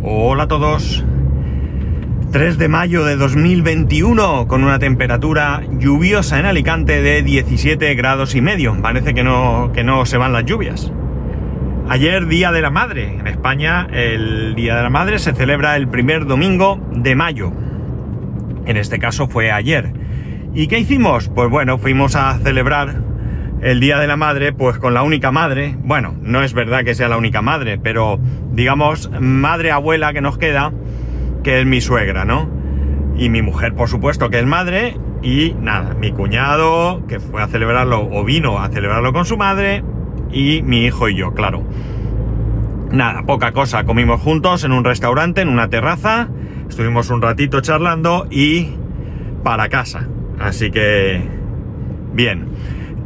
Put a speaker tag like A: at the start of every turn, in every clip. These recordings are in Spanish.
A: Hola a todos. 3 de mayo de 2021 con una temperatura lluviosa en Alicante de 17 grados y medio. Parece que no, que no se van las lluvias. Ayer Día de la Madre. En España el Día de la Madre se celebra el primer domingo de mayo. En este caso fue ayer. ¿Y qué hicimos? Pues bueno, fuimos a celebrar el Día de la Madre, pues con la única madre, bueno, no es verdad que sea la única madre, pero digamos, madre abuela que nos queda, que es mi suegra, ¿no? Y mi mujer, por supuesto, que es madre, y nada, mi cuñado, que fue a celebrarlo, o vino a celebrarlo con su madre, y mi hijo y yo, claro. Nada, poca cosa, comimos juntos en un restaurante, en una terraza, estuvimos un ratito charlando y para casa. Así que, bien.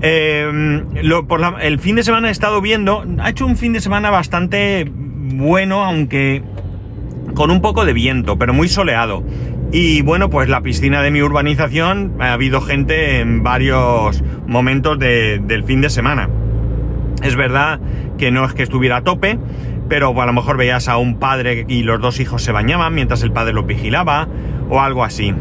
A: Por el fin de semana he estado viendo, ha hecho un fin de semana bastante bueno, aunque con un poco de viento, pero muy soleado. Y bueno, pues la piscina de mi urbanización ha habido gente en varios momentos del fin de semana. Es verdad que no es que estuviera a tope, pero a lo mejor veías a un padre y los dos hijos se bañaban mientras el padre los vigilaba o algo así.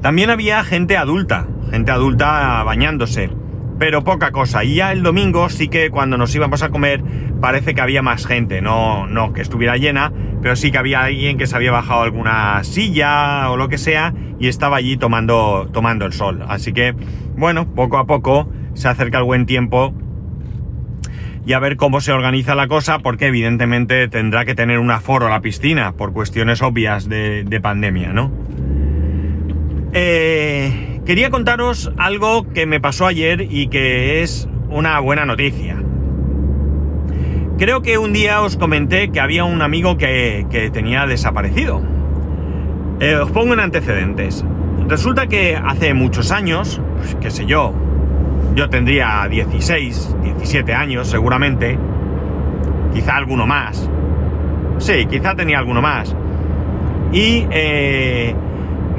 A: También había gente adulta, gente adulta bañándose, pero poca cosa. Y ya el domingo sí que cuando nos íbamos a comer parece que había más gente, no, no que estuviera llena, pero sí que había alguien que se había bajado alguna silla o lo que sea y estaba allí tomando, tomando el sol. Así que, bueno, poco a poco se acerca el buen tiempo y a ver cómo se organiza la cosa, porque evidentemente tendrá que tener un aforo la piscina, por cuestiones obvias de, de pandemia, ¿no? Eh, quería contaros algo que me pasó ayer y que es una buena noticia. Creo que un día os comenté que había un amigo que, tenía desaparecido. Eh, os pongo en antecedentes. Resulta que hace muchos años, pues, qué sé yo, yo tendría 16, 17 años seguramente, quizá alguno más. Sí, quizá tenía alguno más. Y eh,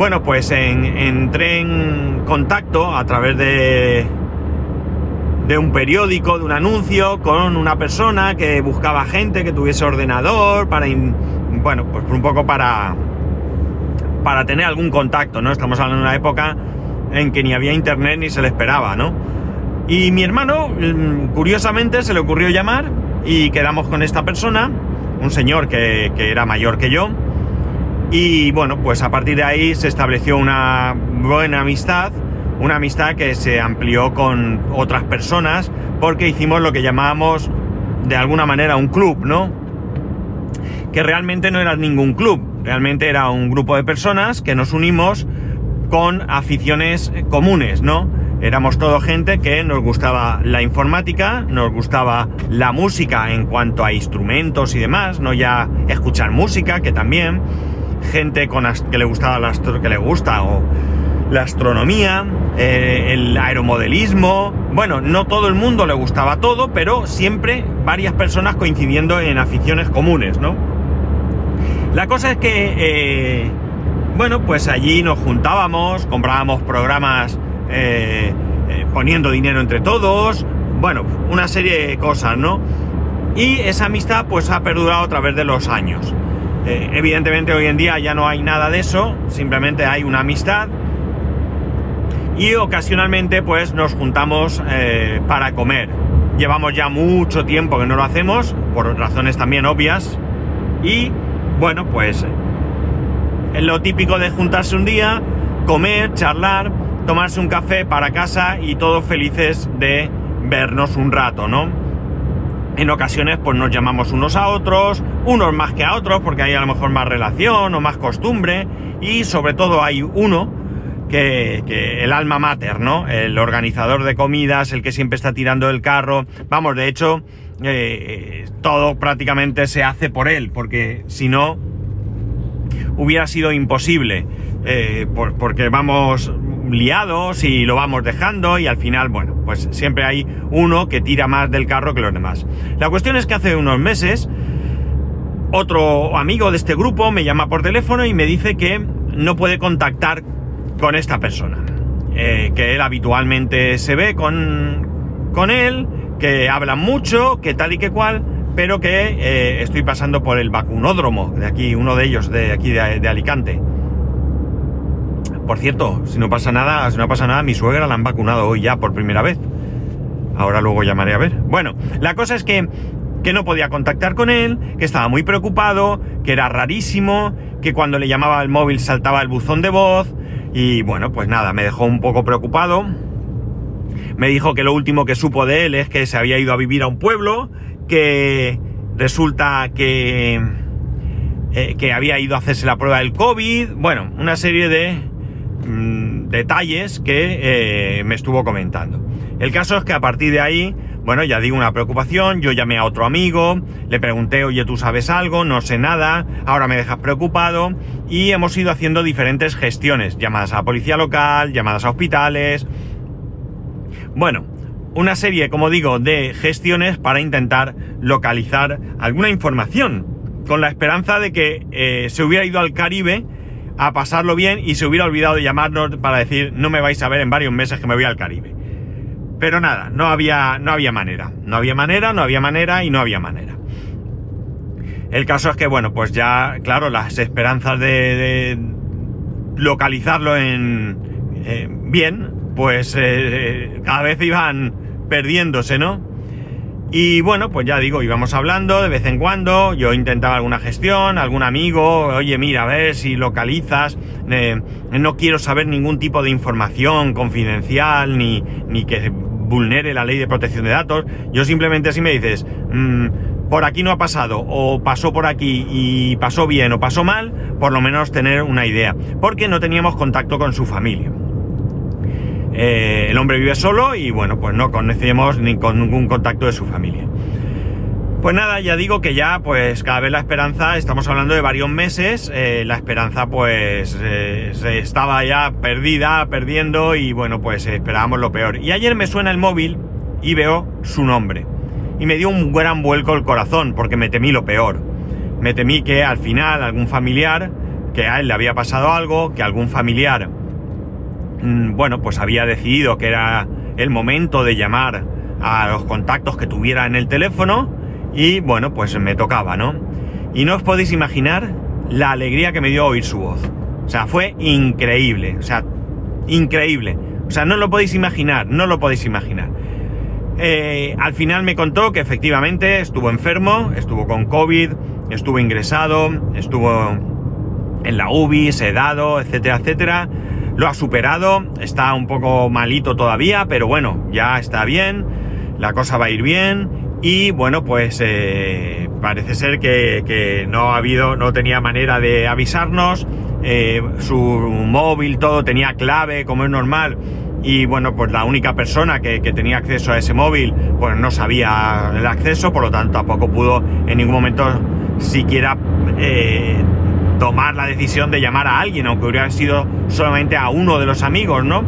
A: bueno, pues entré en contacto a través de, de un periódico, de un anuncio, con una persona que buscaba gente que tuviese ordenador, para, bueno, pues un poco para, para tener algún contacto, ¿no? Estamos hablando de una época en que ni había internet ni se le esperaba, ¿no? Y mi hermano, mm, curiosamente, se le ocurrió llamar y quedamos con esta persona, un señor que era mayor que yo, y bueno, pues a partir de ahí se estableció una buena amistad, una amistad que se amplió con otras personas porque hicimos lo que llamábamos de alguna manera un club, ¿no? Que realmente no era ningún club, realmente era un grupo de personas que nos unimos con aficiones comunes, ¿no? Éramos todo gente que nos gustaba la informática, nos gustaba la música en cuanto a instrumentos y demás, no ya escuchar música, que también gente con que le gustaba la que le gusta o la astronomía, eh, el aeromodelismo. Bueno, no todo el mundo le gustaba todo, pero siempre varias personas coincidiendo en aficiones comunes, ¿no? La cosa es que, eh, bueno, pues allí nos juntábamos, comprábamos programas eh, poniendo dinero entre todos, bueno, una serie de cosas, ¿no? Y esa amistad pues ha perdurado a través de los años. Eh, evidentemente hoy en día ya no hay nada de eso, simplemente hay una amistad y ocasionalmente pues nos juntamos eh, para comer. Llevamos ya mucho tiempo que no lo hacemos, por razones también obvias, y bueno pues es lo típico de juntarse un día, comer, charlar, tomarse un café para casa y todos felices de vernos un rato, ¿no? En ocasiones pues nos llamamos unos a otros, unos más que a otros porque hay a lo mejor más relación o más costumbre y sobre todo hay uno que, el alma mater, ¿no? El organizador de comidas, el que siempre está tirando el carro. Vamos, de hecho, eh, todo prácticamente se hace por él porque si no hubiera sido imposible. Eh, porque vamos liados y lo vamos dejando y al final, bueno, pues siempre hay uno que tira más del carro que los demás. La cuestión es que hace unos meses otro amigo de este grupo me llama por teléfono y me dice que no puede contactar con esta persona. Eh, que él habitualmente se ve con, con él, que habla mucho, que tal y que cual, pero que eh, estoy pasando por el vacunódromo de aquí, uno de ellos de aquí de, de, Alicante. Por cierto, si no pasa nada, si no pasa nada, mi suegra la han vacunado hoy ya por primera vez. Ahora luego llamaré a ver. Bueno, la cosa es que, que no podía contactar con él, que estaba muy preocupado, que era rarísimo, que cuando le llamaba al móvil saltaba el buzón de voz. Y bueno, pues nada, me dejó un poco preocupado. Me dijo que lo último que supo de él es que se había ido a vivir a un pueblo, que resulta que, eh, que había ido a hacerse la prueba del COVID. Bueno, una serie de mmm, detalles que eh, me estuvo comentando. El caso es que a partir de ahí, bueno, ya digo una preocupación, yo llamé a otro amigo, le pregunté, oye, ¿tú sabes algo? No sé nada, ahora me dejas preocupado y hemos ido haciendo diferentes gestiones, llamadas a la policía local, llamadas a hospitales. Bueno, una serie, como digo, de gestiones para intentar localizar alguna información, con la esperanza de que eh, se hubiera ido al Caribe a pasarlo bien y se hubiera olvidado de llamarnos para decir no me vais a ver en varios meses que me voy al Caribe. Pero nada, no había, no había manera. No había manera, no había manera y no había manera. El caso es que, bueno, pues ya, claro, las esperanzas de, localizarlo en eh, bien, pues eh, cada vez iban perdiéndose, ¿no? Y bueno, pues ya digo, íbamos hablando de vez en cuando, yo intentaba alguna gestión, algún amigo, oye, mira, a ver si localizas, eh, no quiero saber ningún tipo de información confidencial, ni, ni que vulnere la ley de protección de datos, yo simplemente si me dices, mmm, por aquí no ha pasado, o pasó por aquí y pasó bien o pasó mal, por lo menos tener una idea, porque no teníamos contacto con su familia. Eh, el hombre vive solo y bueno, pues no conocemos ni con ningún contacto de su familia. Pues nada, ya digo que ya pues cada vez la esperanza, estamos hablando de varios meses, eh, la esperanza pues eh, se estaba ya perdida, perdiendo y bueno pues esperábamos lo peor. Y ayer me suena el móvil y veo su nombre. Y me dio un gran vuelco el corazón porque me temí lo peor. Me temí que al final algún familiar, que a él le había pasado algo, que algún familiar bueno, pues había decidido que era el momento de llamar a los contactos que tuviera en el teléfono y bueno, pues me tocaba, ¿no? Y no os podéis imaginar la alegría que me dio oír su voz. O sea, fue increíble, o sea, increíble. O sea, no lo podéis imaginar, no lo podéis imaginar. Eh, al final me contó que efectivamente estuvo enfermo, estuvo con COVID, estuvo ingresado, estuvo en la UBI, sedado, etcétera, etcétera lo ha superado, está un poco malito todavía, pero bueno, ya está bien, la cosa va a ir bien y bueno, pues eh, parece ser que, que, no ha habido, no tenía manera de avisarnos, eh, su móvil, todo tenía clave, como es normal, y bueno, pues la única persona que, que, tenía acceso a ese móvil, pues no sabía el acceso, por lo tanto tampoco pudo en ningún momento siquiera eh, tomar la decisión de llamar a alguien, aunque hubiera sido solamente a uno de los amigos, ¿no?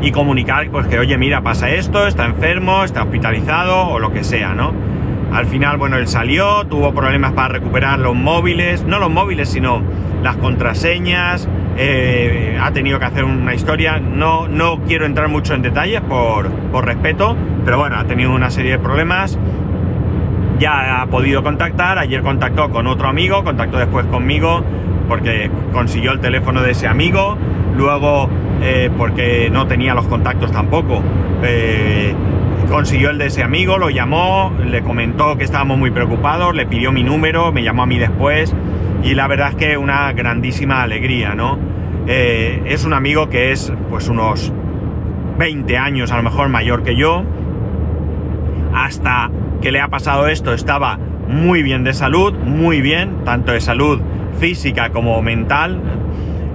A: Y comunicar, pues que, oye, mira, pasa esto, está enfermo, está hospitalizado o lo que sea, ¿no? Al final, bueno, él salió, tuvo problemas para recuperar los móviles, no los móviles, sino las contraseñas, eh, ha tenido que hacer una historia, no, no quiero entrar mucho en detalles por, por respeto, pero bueno, ha tenido una serie de problemas ya ha podido contactar, ayer contactó con otro amigo, contactó después conmigo porque consiguió el teléfono de ese amigo, luego eh, porque no tenía los contactos tampoco, eh, consiguió el de ese amigo, lo llamó, le comentó que estábamos muy preocupados, le pidió mi número, me llamó a mí después y la verdad es que una grandísima alegría, ¿no? Eh, es un amigo que es pues unos 20 años a lo mejor mayor que yo, hasta que le ha pasado esto estaba muy bien de salud, muy bien, tanto de salud física como mental,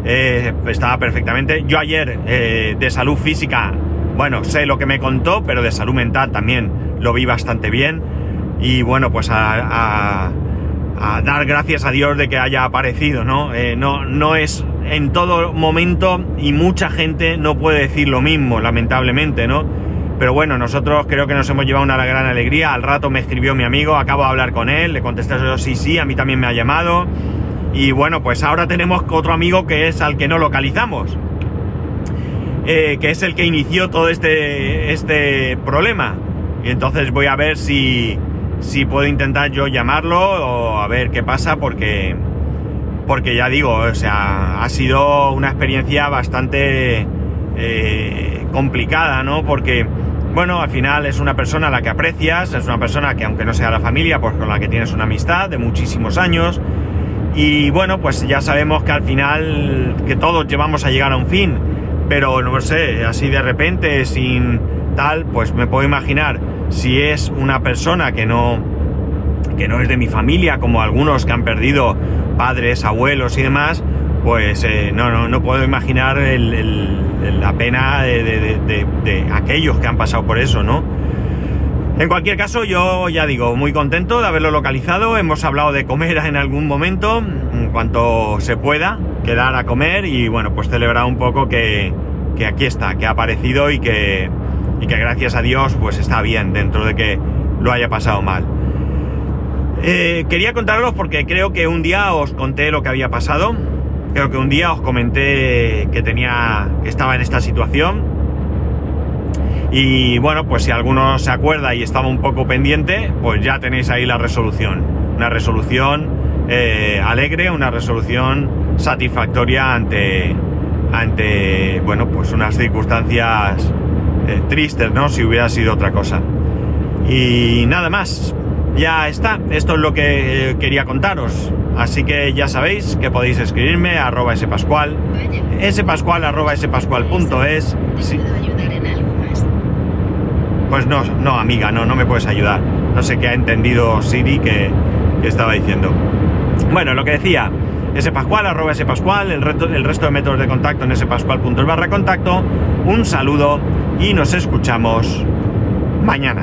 A: eh, estaba perfectamente. Yo ayer eh, de salud física, bueno, sé lo que me contó, pero de salud mental también lo vi bastante bien. Y bueno, pues a, dar gracias a Dios de que haya aparecido, ¿no? Eh, no, no es en todo momento y mucha gente no puede decir lo mismo, lamentablemente, ¿no? Pero bueno, nosotros creo que nos hemos llevado una gran alegría. Al rato me escribió mi amigo, acabo de hablar con él, le contesté yo sí, sí, a mí también me ha llamado. Y bueno, pues ahora tenemos otro amigo que es al que no localizamos. Eh, que es el que inició todo este, este problema. Y entonces voy a ver si, si puedo intentar yo llamarlo o a ver qué pasa porque porque ya digo, o sea, ha sido una experiencia bastante eh, complicada, ¿no? Porque, bueno, al final es una persona a la que aprecias, es una persona que aunque no sea la familia, pues con la que tienes una amistad de muchísimos años. Y bueno, pues ya sabemos que al final, que todos llevamos a llegar a un fin, pero no sé, así de repente, sin tal, pues me puedo imaginar si es una persona que no, que no es de mi familia, como algunos que han perdido padres, abuelos y demás, pues eh, no, no, no, puedo imaginar la pena de, aquellos que han pasado por eso, ¿no? En cualquier caso, yo ya digo, muy contento de haberlo localizado. Hemos hablado de comer en algún momento, en cuanto se pueda, quedar a comer y bueno, pues celebrar un poco que, que aquí está, que ha aparecido y que, y que gracias a Dios pues está bien dentro de que lo haya pasado mal. Eh, quería contaros porque creo que un día os conté lo que había pasado. Creo que un día os comenté que tenía. que estaba en esta situación. Y bueno, pues si alguno se acuerda y estaba un poco pendiente, pues ya tenéis ahí la resolución. Una resolución eh, alegre, una resolución satisfactoria ante. ante. bueno, pues unas circunstancias eh, tristes, ¿no? Si hubiera sido otra cosa. Y nada más ya está, esto es lo que quería contaros. Así que ya sabéis que podéis escribirme a arroba spascual, spascual arroba. Sí. más? Pues no, no, amiga, no, no me puedes ayudar. No sé qué ha entendido Siri que, estaba diciendo. Bueno, lo que decía, spascual arroba spascual, el, resto, el resto de métodos de contacto en spascual.es barra contacto. Un saludo y nos escuchamos mañana.